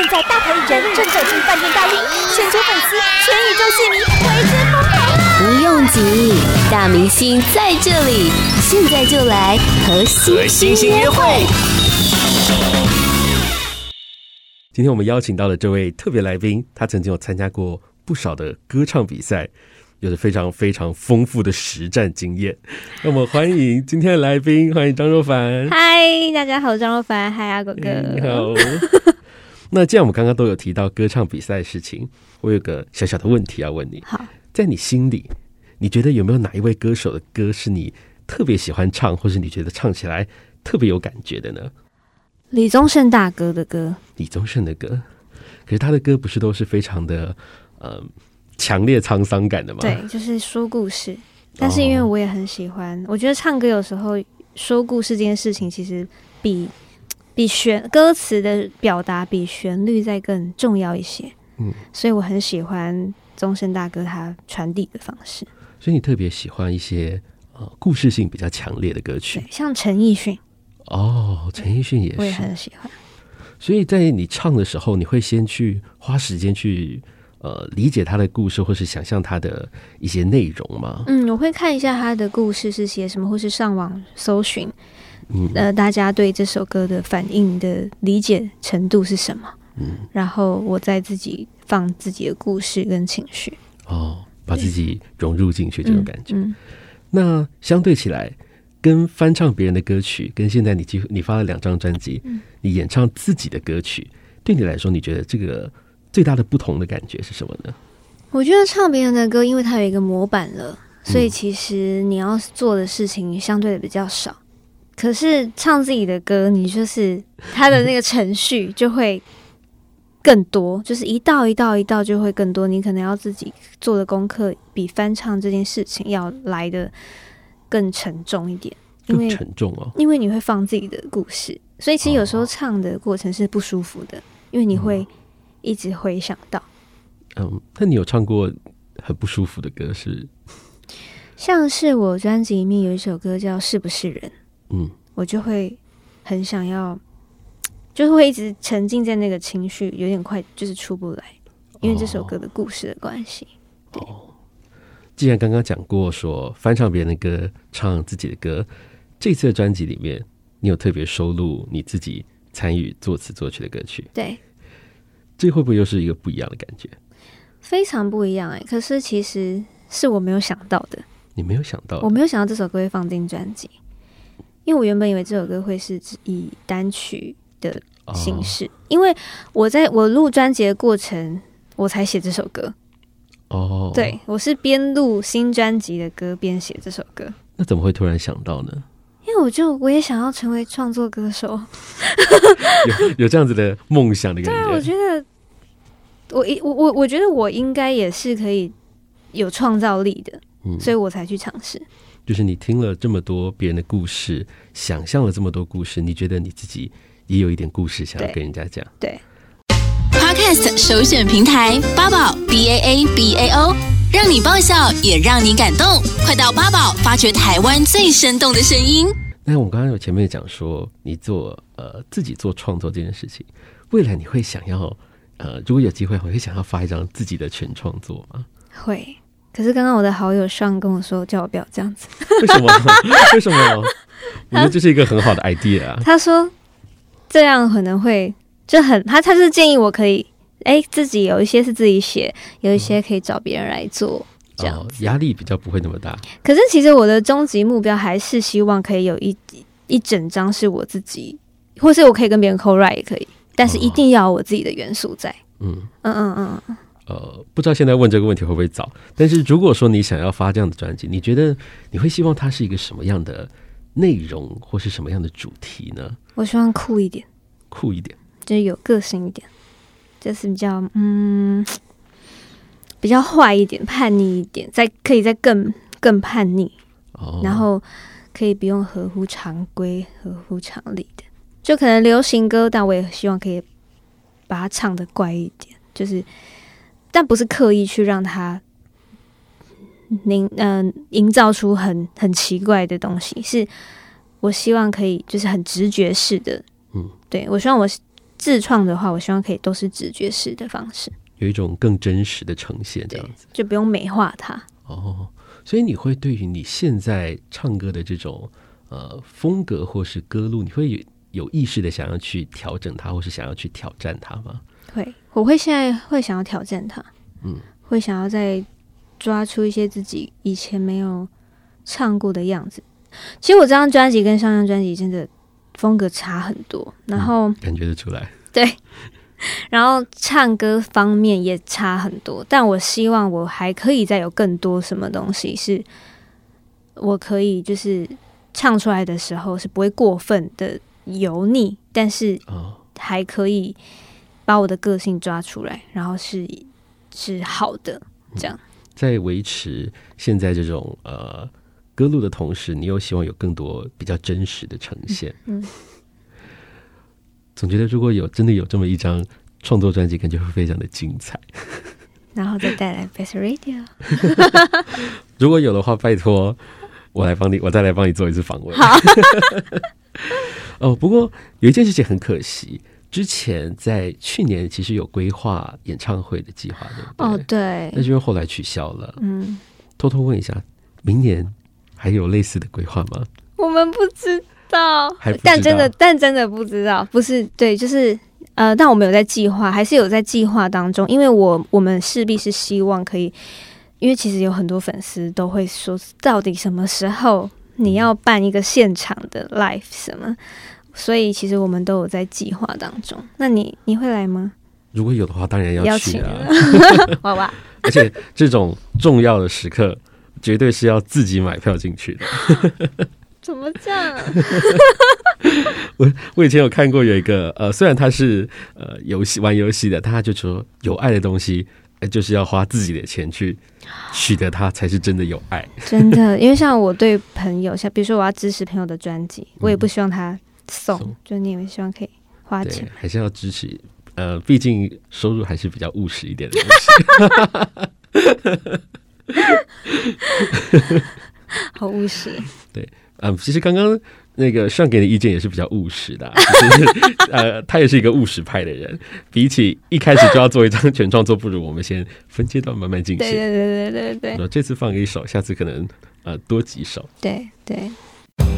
现在大牌艺人正走进饭店大厅，全球粉丝、全宇宙戏迷为之疯狂。不用急，大明星在这里，现在就来和星星约会。今天我们邀请到了这位特别来宾，他曾经有参加过不少的歌唱比赛。有着非常非常丰富的实战经验，那么欢迎今天的来宾，欢迎张若凡。嗨，大家好，张若凡。嗨，阿狗哥。你好。那既然我们刚刚都有提到歌唱比赛的事情，我有个小小的问题要问你。好，在你心里，你觉得有没有哪一位歌手的歌是你特别喜欢唱，或是你觉得唱起来特别有感觉的呢？李宗盛大哥的歌。李宗盛的歌，可是他的歌不是都是非常的，呃。强烈沧桑感的吗？对，就是说故事。但是因为我也很喜欢，哦、我觉得唱歌有时候说故事这件事情，其实比比旋歌词的表达比旋律再更重要一些。嗯，所以我很喜欢宗盛大哥他传递的方式。所以你特别喜欢一些呃故事性比较强烈的歌曲，像陈奕迅。哦，陈奕迅也是，我也很喜欢。所以在你唱的时候，你会先去花时间去。呃，理解他的故事，或是想象他的一些内容吗？嗯，我会看一下他的故事是写什么，或是上网搜寻，嗯，呃，大家对这首歌的反应的理解程度是什么？嗯，然后我再自己放自己的故事跟情绪，哦，把自己融入进去这种感觉。嗯，嗯，那相对起来，跟翻唱别人的歌曲，跟现在你几乎你发了两张专辑，嗯，你演唱自己的歌曲，对你来说，你觉得这个？最大的不同的感觉是什么呢？我觉得唱别人的歌，因为它有一个模板了，所以其实你要做的事情相对的比较少。嗯、可是唱自己的歌，你就是他的那个程序就会更多，就是一道一道一道就会更多。你可能要自己做的功课，比翻唱这件事情要来的更沉重一点，因为沉重哦，因为你会放自己的故事，所以其实有时候唱的过程是不舒服的，因为你会。一直回想到，嗯，那你有唱过很不舒服的歌是？像是我专辑里面有一首歌叫《是不是人》，嗯，我就会很想要，就是会一直沉浸在那个情绪，有点快就是出不来，因为这首歌的故事的关系。哦、对，既然刚刚讲过说翻唱别人的歌，唱自己的歌，这次的专辑里面，你有特别收录你自己参与作词作曲的歌曲？对。这会不会又是一个不一样的感觉？非常不一样哎、欸！可是其实是我没有想到的。你没有想到？我没有想到这首歌会放进专辑，因为我原本以为这首歌会是以单曲的形式。哦、因为我在我录专辑的过程，我才写这首歌。哦，对，我是边录新专辑的歌边写这首歌。那怎么会突然想到呢？因为我就我也想要成为创作歌手，有有这样子的梦想的感觉。对啊，我觉得我一我我我觉得我应该也是可以有创造力的，嗯，所以我才去尝试。就是你听了这么多别人的故事，想象了这么多故事，你觉得你自己也有一点故事想要跟人家讲？对。Podcast 首选平台八宝 B A A B A O。让你爆笑，也让你感动。快到八宝发掘台湾最生动的声音。那我刚刚有前面讲说，你做呃自己做创作这件事情，未来你会想要呃，如果有机会，会想要发一张自己的全创作吗？会。可是刚刚我的好友上跟我说，叫我不要这样子。为什么？为什么？我觉得这是一个很好的 idea 啊。他说这样可能会就很他，他是建议我可以。哎，自己有一些是自己写，有一些可以找别人来做，嗯、这样压力比较不会那么大。可是其实我的终极目标还是希望可以有一一整张是我自己，或是我可以跟别人 co-write 也可以，但是一定要有我自己的元素在。嗯嗯嗯嗯。呃，不知道现在问这个问题会不会早？但是如果说你想要发这样的专辑，你觉得你会希望它是一个什么样的内容，或是什么样的主题呢？我希望酷一点，酷一点，就是有个性一点。就是比较嗯，比较坏一点，叛逆一点，再可以再更更叛逆，哦，然后可以不用合乎常规、合乎常理的，就可能流行歌，但我也希望可以把它唱的怪一点，就是但不是刻意去让它营嗯营造出很很奇怪的东西，是我希望可以就是很直觉式的，嗯，对，我希望我。自创的话，我希望可以都是直觉式的方式，有一种更真实的呈现，这样子就不用美化它。哦，所以你会对于你现在唱歌的这种呃风格或是歌路，你会有有意识的想要去调整它，或是想要去挑战它吗？会，我会现在会想要挑战他，嗯，会想要再抓出一些自己以前没有唱过的样子。其实我这张专辑跟上张专辑真的风格差很多，然后、嗯、感觉得出来，对，然后唱歌方面也差很多。但我希望我还可以再有更多什么东西，是我可以就是唱出来的时候是不会过分的油腻，但是还可以把我的个性抓出来，然后是是好的这样。在维持现在这种呃。歌路的同时，你又希望有更多比较真实的呈现。嗯，总觉得如果有真的有这么一张创作专辑，感觉会非常的精彩。然后再带来 Best Radio。如果有的话，拜托我来帮你，我再来帮你做一次访问。好。哦，不过有一件事情很可惜，之前在去年其实有规划演唱会的计划，对不对？哦，对。那就是后来取消了。嗯。偷偷问一下，明年。还有类似的规划吗？我们不知道，还不知道，但真的，但真的不知道。不是，对，就是呃，但我们有在计划，还是有在计划当中。因为我我们势必是希望可以，因为其实有很多粉丝都会说，到底什么时候你要办一个现场的 live 什么？所以其实我们都有在计划当中。那你你会来吗？如果有的话，当然要去啊！娃娃，而且这种重要的时刻。绝对是要自己买票进去的。怎么这样？我我以前有看过有一个呃，虽然他是呃游戏玩游戏的，他就说有爱的东西，呃，就是要花自己的钱去取得它，才是真的有爱。真的，因为像我对朋友，像比如说我要支持朋友的专辑，我也不希望他送，嗯、就你们希望可以花钱，还是要支持。呃，毕竟收入还是比较务实一点的东西。好务实，对，嗯，其实刚刚那个上给的意见也是比较务实的，就是呃，他也是一个务实派的人。比起一开始就要做一张全创作，不如我们先分阶段慢慢进行。对对对对对对。这次放一首，下次可能呃多几首。对对。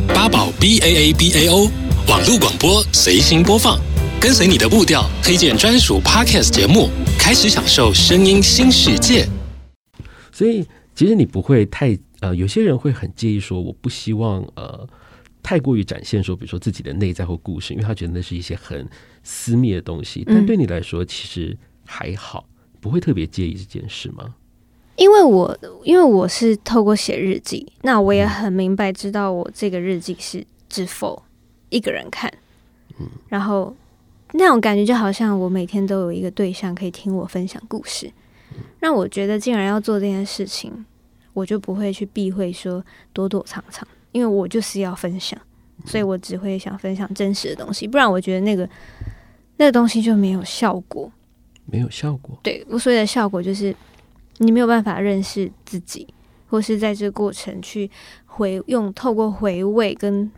八宝 B A A B A O 网络广播随心播放，跟随你的步调，推荐专属 Podcast 节目，开始享受声音新世界。所以，其实你不会太呃，有些人会很介意说，我不希望呃太过于展现说，比如说自己的内在或故事，因为他觉得那是一些很私密的东西。但对你来说，其实还好，不会特别介意这件事吗？因为我因为我是透过写日记，那我也很明白知道我这个日记是只 for 一个人看，嗯，然后那种感觉就好像我每天都有一个对象可以听我分享故事。让我觉得，竟然要做这件事情，我就不会去避讳说躲躲藏藏，因为我就是要分享，所以我只会想分享真实的东西，不然我觉得那个那个东西就没有效果，没有效果。对，我所谓的效果就是你没有办法认识自己，或是在这个过程去回用透过回味跟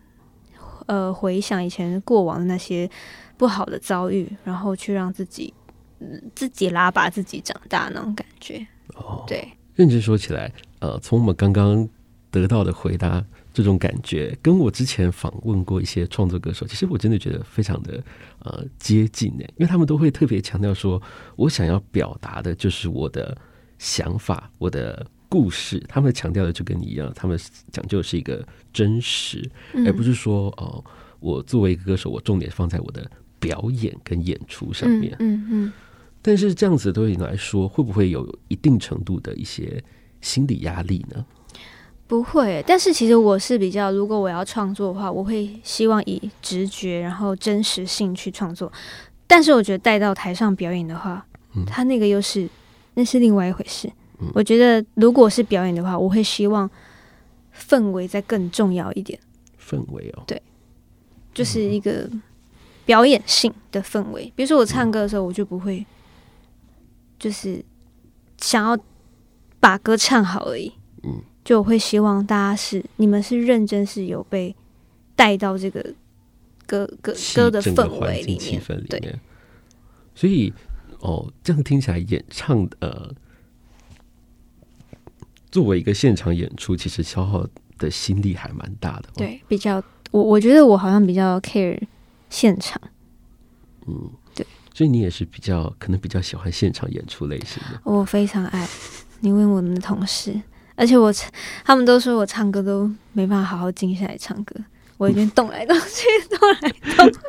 呃回想以前过往的那些不好的遭遇，然后去让自己。自己拉拔自己长大那种感觉哦，对。认真说起来，呃，从我们刚刚得到的回答，这种感觉跟我之前访问过一些创作歌手，其实我真的觉得非常的呃接近呢，因为他们都会特别强调说，我想要表达的就是我的想法、我的故事。他们强调的就跟你一样，他们讲究的是一个真实，而不是说哦、呃，我作为一个歌手，我重点放在我的表演跟演出上面。嗯嗯。嗯但是这样子对你来说，会不会有一定程度的一些心理压力呢？不会，但是其实我是比较，如果我要创作的话，我会希望以直觉然后真实性去创作。但是我觉得带到台上表演的话，嗯，他那个又是那是另外一回事。嗯，我觉得如果是表演的话，我会希望氛围再更重要一点。氛围哦，对，就是一个表演性的氛围。比如说我唱歌的时候，我就不会。就是想要把歌唱好而已，嗯，就我会希望大家是你们是认真是有被带到这个歌歌歌的氛围里面，气氛里面，对。所以哦，这样听起来演唱呃，作为一个现场演出，其实消耗的心力还蛮大的。对，比较我我觉得我好像比较 care 现场。嗯，对，所以你也是比较可能比较喜欢现场演出类型的。我非常爱，你问我们的同事，而且我他们都说我唱歌都没办法好好静下来唱歌，我已经动来动去，动来动。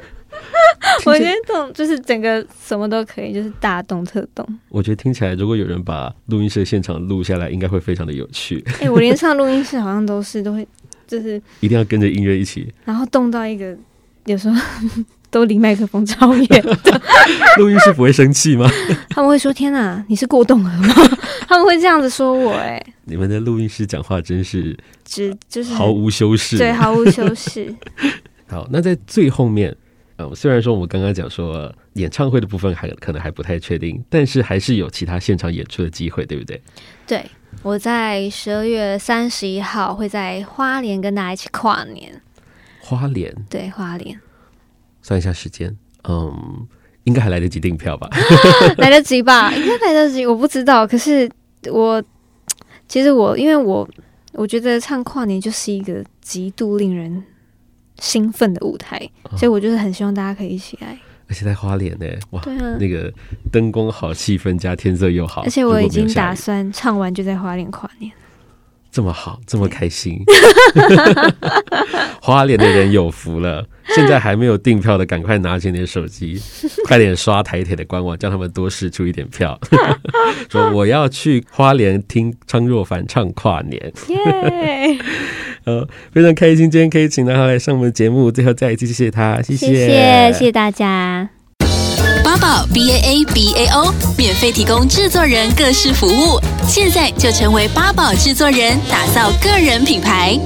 我觉得动就是整个什么都可以，就是大动特动。我觉得听起来，如果有人把录音室的现场录下来，应该会非常的有趣。哎、欸，我连上录音室好像都是都会，就是一定要跟着音乐一起，然后动到一个有时候都离麦克风超远的。录音室不会生气吗？他们会说：“天哪，你是过动了吗？”他们会这样子说我、欸。哎，你们的录音室讲话真是只就是毫无修饰，对，毫无修饰。好，那在最后面。嗯，虽然说我们刚刚讲说演唱会的部分还可能还不太确定，但是还是有其他现场演出的机会，对不对？对，我在十二月三十一号会在花莲跟大家一起跨年。花莲？对，花莲。算一下时间，嗯，应该还来得及订票吧？来得及吧？应该来得及，我不知道。可是我其实我因为我我觉得唱跨年就是一个极度令人。兴奋的舞台，所以我就是很希望大家可以一起来。而且在花莲呢，哇，那个灯光好，气氛加天色又好。而且我已经打算唱完就在花莲跨年。这么好，这么开心，花莲的人有福了。现在还没有订票的，赶快拿起你的手机，快点刷台铁的官网，叫他们多释出一点票。说我要去花莲听张若凡唱跨年。耶！呃，非常开心，今天可以请到他来上我们的节目。最后再一次谢谢他，谢谢，谢谢，谢谢大家。八宝 B A A B A O 免费提供制作人各式服务，现在就成为八宝制作人，打造个人品牌。